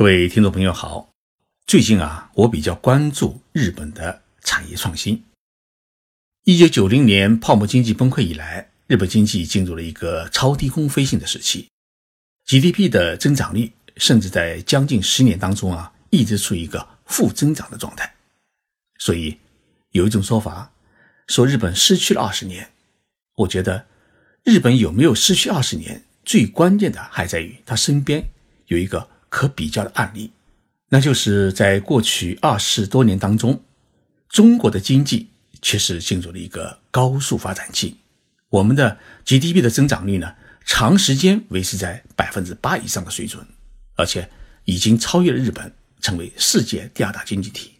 各位听众朋友好，最近啊，我比较关注日本的产业创新。一九九零年泡沫经济崩溃以来，日本经济进入了一个超低空飞行的时期，GDP 的增长率甚至在将近十年当中啊，一直处于一个负增长的状态。所以有一种说法说日本失去了二十年，我觉得日本有没有失去二十年，最关键的还在于他身边有一个。可比较的案例，那就是在过去二十多年当中，中国的经济确实进入了一个高速发展期。我们的 GDP 的增长率呢，长时间维持在百分之八以上的水准，而且已经超越了日本，成为世界第二大经济体。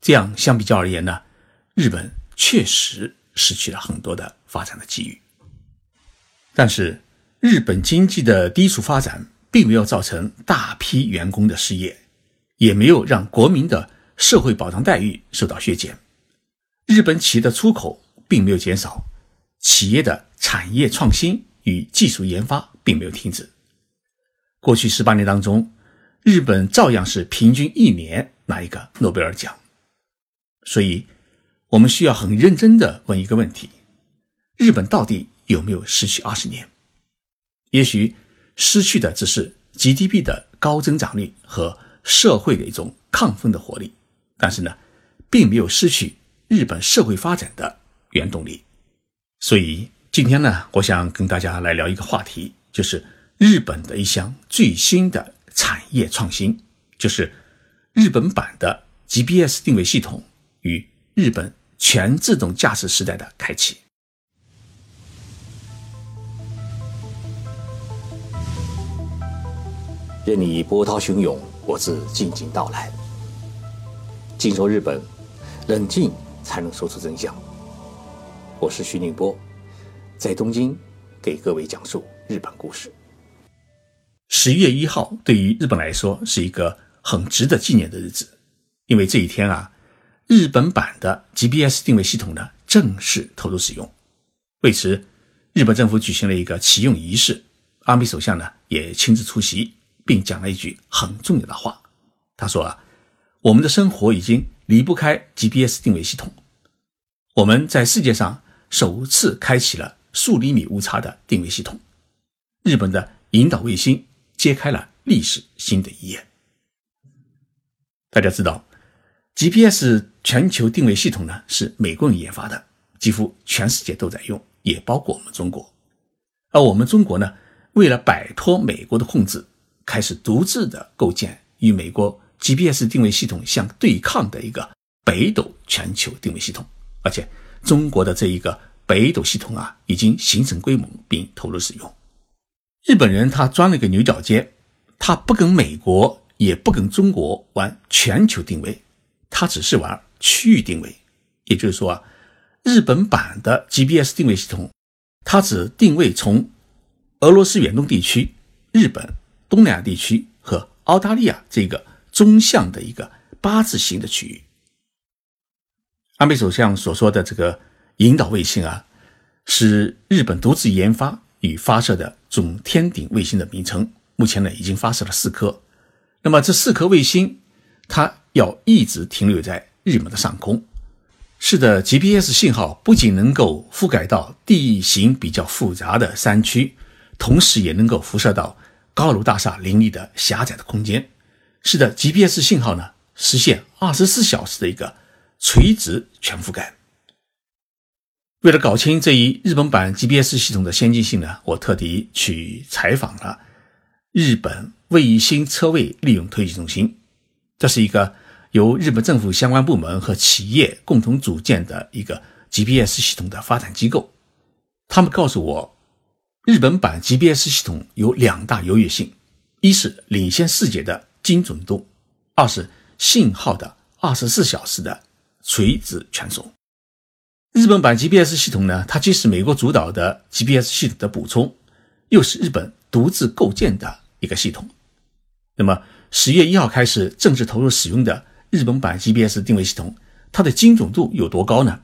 这样相比较而言呢，日本确实失去了很多的发展的机遇。但是，日本经济的低速发展。并没有造成大批员工的失业，也没有让国民的社会保障待遇受到削减。日本企业的出口并没有减少，企业的产业创新与技术研发并没有停止。过去十八年当中，日本照样是平均一年拿一个诺贝尔奖。所以，我们需要很认真的问一个问题：日本到底有没有失去二十年？也许。失去的只是 GDP 的高增长率和社会的一种亢奋的活力，但是呢，并没有失去日本社会发展的原动力。所以今天呢，我想跟大家来聊一个话题，就是日本的一项最新的产业创新，就是日本版的 GPS 定位系统与日本全自动驾驶时代的开启。任你波涛汹涌，我自静静到来。静说日本，冷静才能说出真相。我是徐宁波，在东京给各位讲述日本故事。十一月一号对于日本来说是一个很值得纪念的日子，因为这一天啊，日本版的 GPS 定位系统呢正式投入使用。为此，日本政府举行了一个启用仪式，安倍首相呢也亲自出席。并讲了一句很重要的话，他说：“啊，我们的生活已经离不开 GPS 定位系统。我们在世界上首次开启了数厘米误差的定位系统，日本的引导卫星揭开了历史新的一页。大家知道，GPS 全球定位系统呢是美国人研发的，几乎全世界都在用，也包括我们中国。而我们中国呢，为了摆脱美国的控制。”开始独自的构建与美国 GPS 定位系统相对抗的一个北斗全球定位系统，而且中国的这一个北斗系统啊，已经形成规模并投入使用。日本人他钻了个牛角尖，他不跟美国也不跟中国玩全球定位，他只是玩区域定位。也就是说啊，日本版的 GPS 定位系统，它只定位从俄罗斯远东地区、日本。东南亚地区和澳大利亚这个中向的一个八字形的区域，安倍首相所说的这个引导卫星啊，是日本独自研发与发射的总天顶卫星的名称。目前呢，已经发射了四颗。那么这四颗卫星，它要一直停留在日本的上空。是的，GPS 信号不仅能够覆盖到地形比较复杂的山区，同时也能够辐射到。高楼大厦林立的狭窄的空间，使得 GPS 信号呢实现二十四小时的一个垂直全覆盖。为了搞清这一日本版 GPS 系统的先进性呢，我特地去采访了日本卫星车位利用推进中心，这是一个由日本政府相关部门和企业共同组建的一个 GPS 系统的发展机构。他们告诉我。日本版 GPS 系统有两大优越性：一是领先世界的精准度，二是信号的二十四小时的垂直传送。日本版 GPS 系统呢，它既是美国主导的 GPS 系统的补充，又是日本独自构建的一个系统。那么，十月一号开始正式投入使用的日本版 GPS 定位系统，它的精准度有多高呢？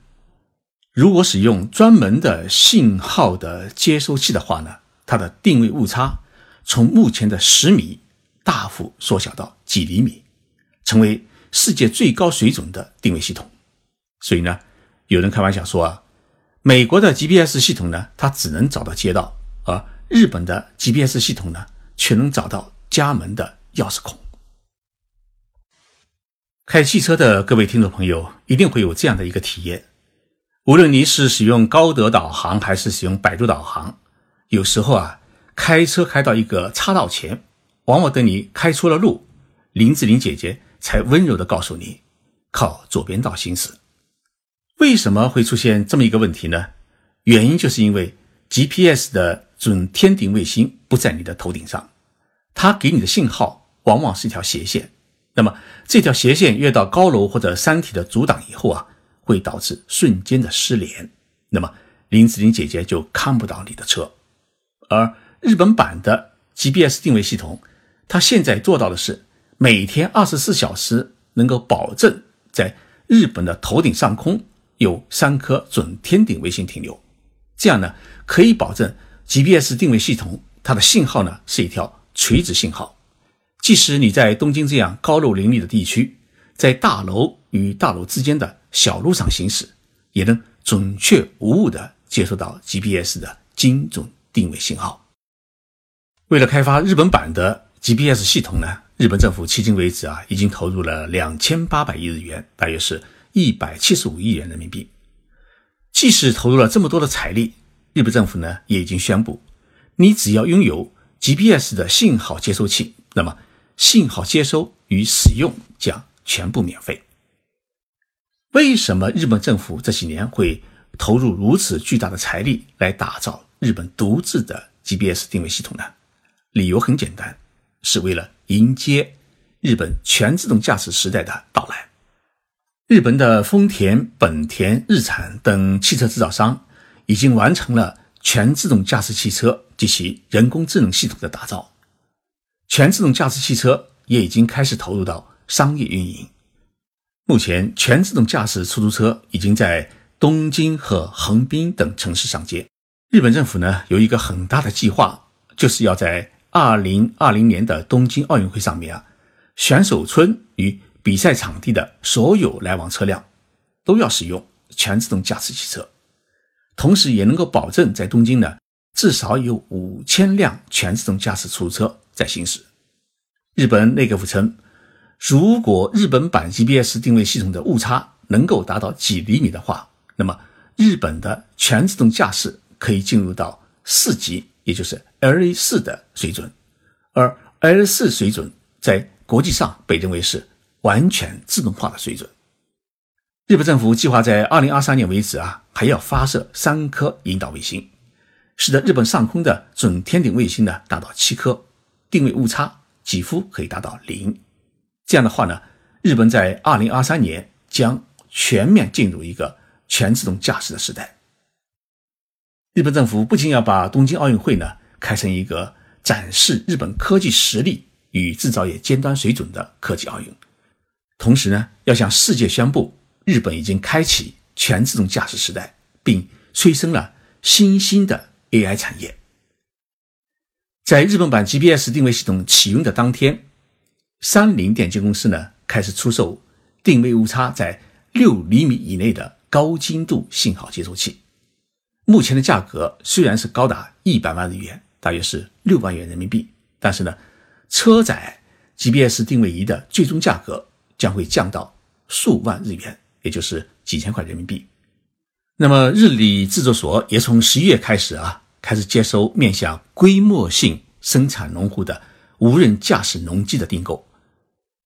如果使用专门的信号的接收器的话呢，它的定位误差从目前的十米大幅缩小到几厘米，成为世界最高水准的定位系统。所以呢，有人开玩笑说啊，美国的 GPS 系统呢，它只能找到街道，而日本的 GPS 系统呢，却能找到家门的钥匙孔。开汽车的各位听众朋友一定会有这样的一个体验：无论你是使用高德导航还是使用百度导航，有时候啊，开车开到一个岔道前，往往等你开出了路，林志玲姐姐才温柔地告诉你靠左边道行驶。为什么会出现这么一个问题呢？原因就是因为 GPS 的准天顶卫星不在你的头顶上，它给你的信号往往是一条斜线。那么这条斜线越到高楼或者山体的阻挡以后啊，会导致瞬间的失联。那么林志玲姐姐就看不到你的车。而日本版的 GPS 定位系统，它现在做到的是每天二十四小时能够保证在日本的头顶上空有三颗准天顶卫星停留。这样呢，可以保证 GPS 定位系统它的信号呢是一条垂直信号。即使你在东京这样高楼林立的地区，在大楼与大楼之间的小路上行驶，也能准确无误地接收到 GPS 的精准定位信号。为了开发日本版的 GPS 系统呢，日本政府迄今为止啊，已经投入了两千八百亿日元，大约是一百七十五亿元人民币。即使投入了这么多的财力，日本政府呢也已经宣布，你只要拥有 GPS 的信号接收器，那么。信号接收与使用将全部免费。为什么日本政府这几年会投入如此巨大的财力来打造日本独自的 GPS 定位系统呢？理由很简单，是为了迎接日本全自动驾驶时代的到来。日本的丰田、本田、日产等汽车制造商已经完成了全自动驾驶汽车及其人工智能系统的打造。全自动驾驶汽车也已经开始投入到商业运营。目前，全自动驾驶出租车已经在东京和横滨等城市上街。日本政府呢有一个很大的计划，就是要在二零二零年的东京奥运会上面啊，选手村与比赛场地的所有来往车辆都要使用全自动驾驶汽车，同时也能够保证在东京呢至少有五千辆全自动驾驶出租车。在行驶。日本内阁府称，如果日本版 GPS 定位系统的误差能够达到几厘米的话，那么日本的全自动驾驶可以进入到四级，也就是 L 四的水准。而 L 四水准在国际上被认为是完全自动化的水准。日本政府计划在2023年为止啊，还要发射三颗引导卫星，使得日本上空的准天顶卫星呢达到七颗。定位误差几乎可以达到零，这样的话呢，日本在二零二三年将全面进入一个全自动驾驶的时代。日本政府不仅要把东京奥运会呢开成一个展示日本科技实力与制造业尖端水准的科技奥运，同时呢，要向世界宣布日本已经开启全自动驾驶时代，并催生了新兴的 AI 产业。在日本版 GPS 定位系统启用的当天，三菱电机公司呢开始出售定位误差在六厘米以内的高精度信号接收器。目前的价格虽然是高达一百万日元，大约是六万元人民币，但是呢，车载 GPS 定位仪的最终价格将会降到数万日元，也就是几千块人民币。那么，日立制作所也从十一月开始啊。开始接收面向规模性生产农户的无人驾驶农机的订购。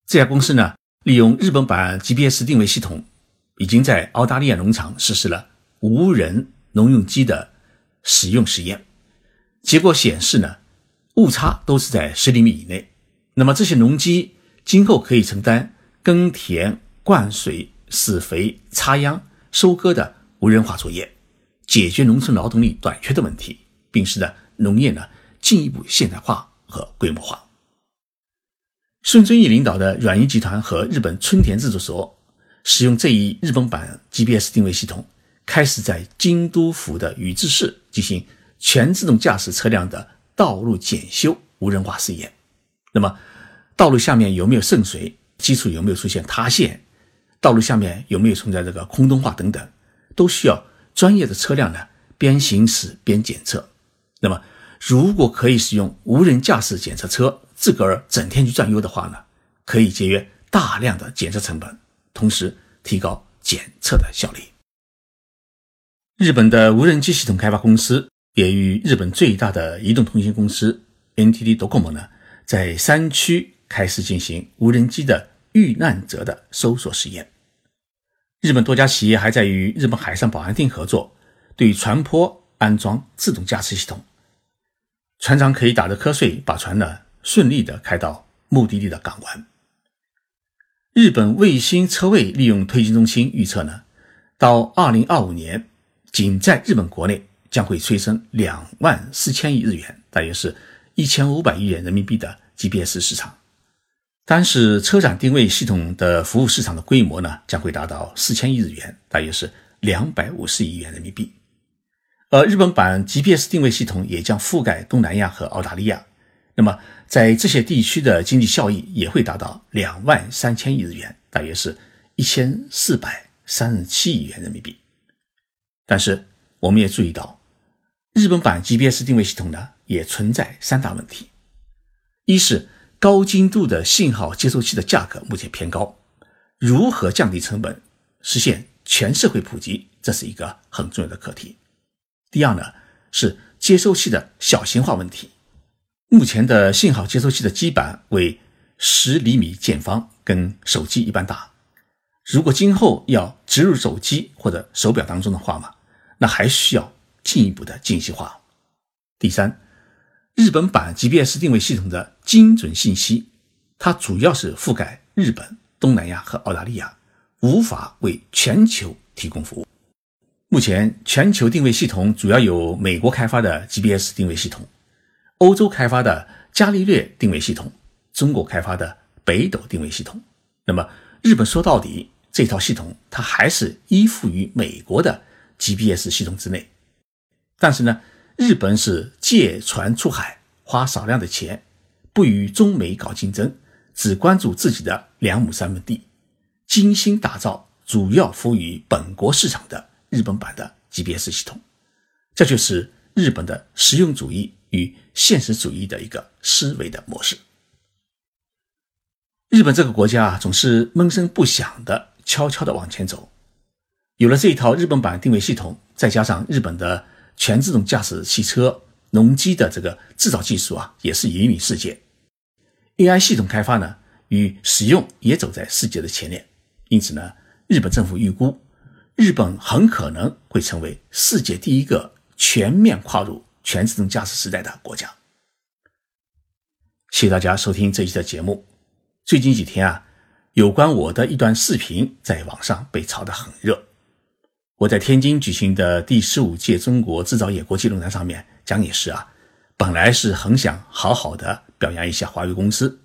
这家公司呢，利用日本版 GPS 定位系统，已经在澳大利亚农场实施了无人农用机的使用实验。结果显示呢，误差都是在十厘米以内。那么这些农机今后可以承担耕田、灌水、施肥、插秧、收割的无人化作业，解决农村劳动力短缺的问题。并使得农业呢进一步现代化和规模化。孙正义领导的软银集团和日本春田制作所使用这一日本版 GPS 定位系统，开始在京都府的宇治市进行全自动驾驶车辆的道路检修无人化试验。那么，道路下面有没有渗水，基础有没有出现塌陷，道路下面有没有存在这个空洞化等等，都需要专业的车辆呢边行驶边检测。那么，如果可以使用无人驾驶检测车，自个儿整天去转悠的话呢，可以节约大量的检测成本，同时提高检测的效率。日本的无人机系统开发公司也与日本最大的移动通信公司 NTT Docomo 呢，在山区开始进行无人机的遇难者的搜索实验。日本多家企业还在与日本海上保安厅合作，对船舶安装自动驾驶系统，船长可以打着瞌睡，把船呢顺利的开到目的地的港湾。日本卫星车位利用推进中心预测呢，到二零二五年。仅在日本国内将会催生两万四千亿日元，大约是一千五百亿元人民币的 GPS 市场。单是车载定位系统的服务市场的规模呢，将会达到四千亿日元，大约是两百五十亿元人民币。而日本版 GPS 定位系统也将覆盖东南亚和澳大利亚，那么在这些地区的经济效益也会达到两万三千亿日元，大约是一千四百三十七亿元人民币。但是，我们也注意到，日本版 GPS 定位系统呢也存在三大问题：一是高精度的信号接收器的价格目前偏高，如何降低成本，实现全社会普及，这是一个很重要的课题；第二呢是接收器的小型化问题，目前的信号接收器的基板为十厘米见方，跟手机一般大，如果今后要植入手机或者手表当中的话嘛。那还需要进一步的精细化。第三，日本版 GPS 定位系统的精准信息，它主要是覆盖日本、东南亚和澳大利亚，无法为全球提供服务。目前，全球定位系统主要有美国开发的 GPS 定位系统，欧洲开发的伽利略定位系统，中国开发的北斗定位系统。那么，日本说到底，这套系统它还是依附于美国的。GPS 系统之内，但是呢，日本是借船出海，花少量的钱，不与中美搞竞争，只关注自己的两亩三分地，精心打造主要服务于本国市场的日本版的 GPS 系统，这就是日本的实用主义与现实主义的一个思维的模式。日本这个国家啊，总是闷声不响的，悄悄的往前走。有了这一套日本版定位系统，再加上日本的全自动驾驶汽车、农机的这个制造技术啊，也是引领世界。AI 系统开发呢与使用也走在世界的前列。因此呢，日本政府预估，日本很可能会成为世界第一个全面跨入全自动驾驶时代的国家。谢谢大家收听这一期的节目。最近几天啊，有关我的一段视频在网上被炒得很热。我在天津举行的第十五届中国制造业国际论坛上面讲也是啊，本来是很想好好的表扬一下华为公司，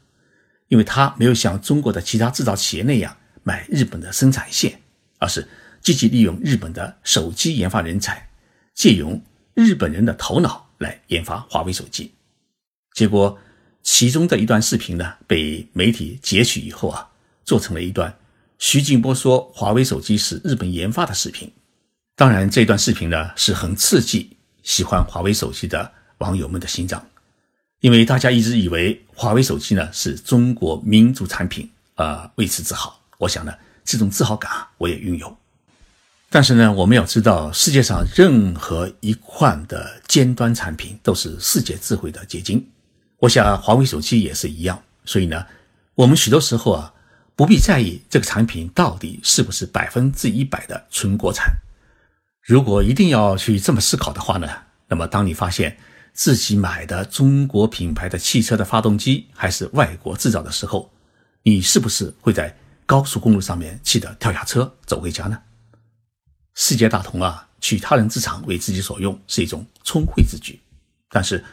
因为他没有像中国的其他制造企业那样买日本的生产线，而是积极利用日本的手机研发人才，借用日本人的头脑来研发华为手机。结果其中的一段视频呢，被媒体截取以后啊，做成了一段徐静波说华为手机是日本研发的视频。当然，这段视频呢是很刺激喜欢华为手机的网友们的心脏，因为大家一直以为华为手机呢是中国民族产品，啊，为此自豪。我想呢，这种自豪感啊我也拥有。但是呢，我们要知道，世界上任何一款的尖端产品都是世界智慧的结晶。我想华为手机也是一样。所以呢，我们许多时候啊，不必在意这个产品到底是不是百分之一百的纯国产。如果一定要去这么思考的话呢，那么当你发现自己买的中国品牌的汽车的发动机还是外国制造的时候，你是不是会在高速公路上面气得跳下车走回家呢？世界大同啊，取他人之长为自己所用是一种聪慧之举。但是，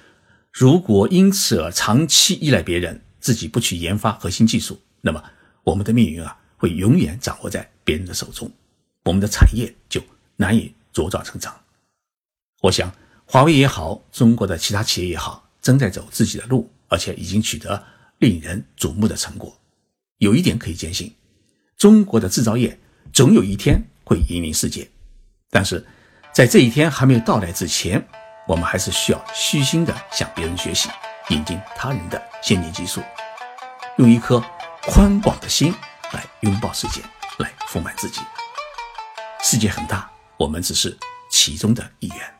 如果因此而长期依赖别人，自己不去研发核心技术，那么我们的命运啊，会永远掌握在别人的手中，我们的产业就难以。茁壮成长，我想华为也好，中国的其他企业也好，正在走自己的路，而且已经取得令人瞩目的成果。有一点可以坚信，中国的制造业总有一天会引领世界。但是，在这一天还没有到来之前，我们还是需要虚心的向别人学习，引进他人的先进技术，用一颗宽广的心来拥抱世界，来丰满自己。世界很大，我们只是其中的一员。